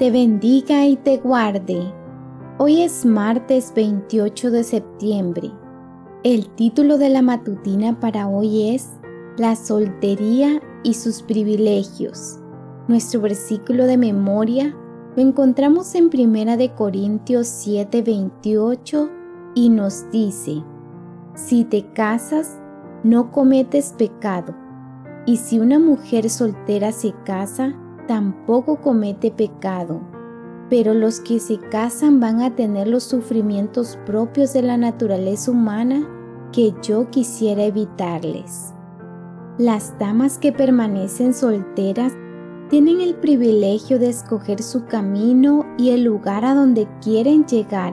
te bendiga y te guarde. Hoy es martes 28 de septiembre. El título de la matutina para hoy es La soltería y sus privilegios. Nuestro versículo de memoria lo encontramos en 1 de Corintios 7:28 y nos dice: Si te casas, no cometes pecado, y si una mujer soltera se casa, tampoco comete pecado. Pero los que se casan van a tener los sufrimientos propios de la naturaleza humana que yo quisiera evitarles. Las damas que permanecen solteras tienen el privilegio de escoger su camino y el lugar a donde quieren llegar.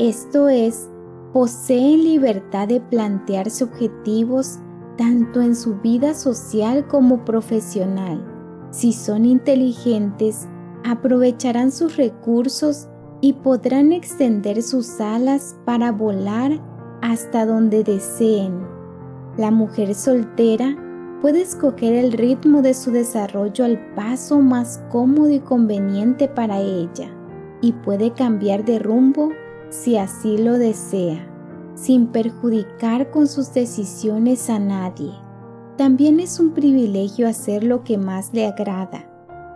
Esto es, poseen libertad de plantearse objetivos tanto en su vida social como profesional. Si son inteligentes, aprovecharán sus recursos y podrán extender sus alas para volar hasta donde deseen. La mujer soltera puede escoger el ritmo de su desarrollo al paso más cómodo y conveniente para ella y puede cambiar de rumbo si así lo desea, sin perjudicar con sus decisiones a nadie. También es un privilegio hacer lo que más le agrada,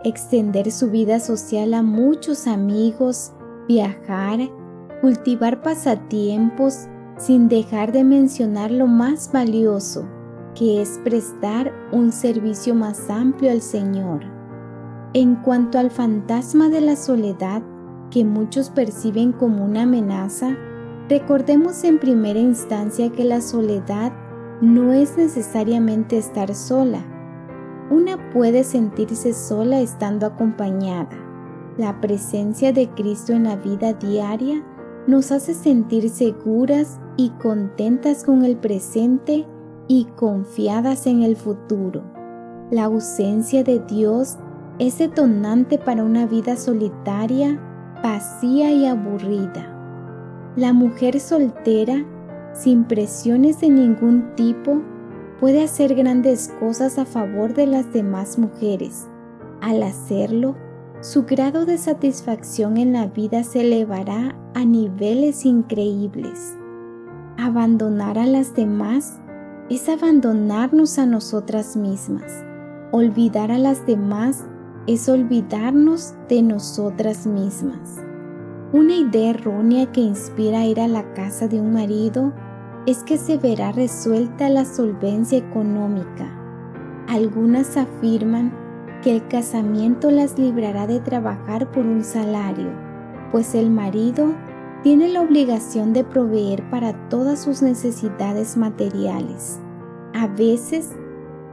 extender su vida social a muchos amigos, viajar, cultivar pasatiempos, sin dejar de mencionar lo más valioso, que es prestar un servicio más amplio al Señor. En cuanto al fantasma de la soledad, que muchos perciben como una amenaza, recordemos en primera instancia que la soledad no es necesariamente estar sola. Una puede sentirse sola estando acompañada. La presencia de Cristo en la vida diaria nos hace sentir seguras y contentas con el presente y confiadas en el futuro. La ausencia de Dios es detonante para una vida solitaria, vacía y aburrida. La mujer soltera, sin presiones de ningún tipo, puede hacer grandes cosas a favor de las demás mujeres. Al hacerlo, su grado de satisfacción en la vida se elevará a niveles increíbles. Abandonar a las demás es abandonarnos a nosotras mismas. Olvidar a las demás es olvidarnos de nosotras mismas. Una idea errónea que inspira ir a la casa de un marido es que se verá resuelta la solvencia económica. Algunas afirman que el casamiento las librará de trabajar por un salario, pues el marido tiene la obligación de proveer para todas sus necesidades materiales. A veces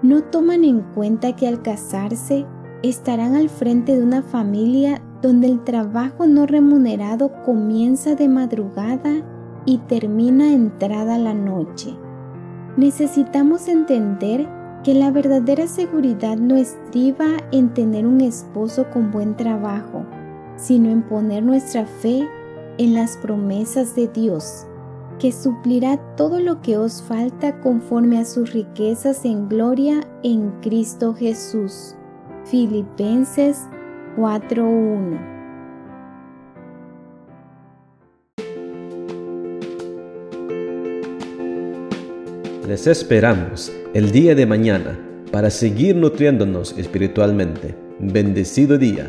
no toman en cuenta que al casarse estarán al frente de una familia donde el trabajo no remunerado comienza de madrugada y termina entrada la noche. Necesitamos entender que la verdadera seguridad no estriba en tener un esposo con buen trabajo, sino en poner nuestra fe en las promesas de Dios, que suplirá todo lo que os falta conforme a sus riquezas en gloria en Cristo Jesús. Filipenses 4:1 Les esperamos el día de mañana para seguir nutriéndonos espiritualmente. Bendecido día.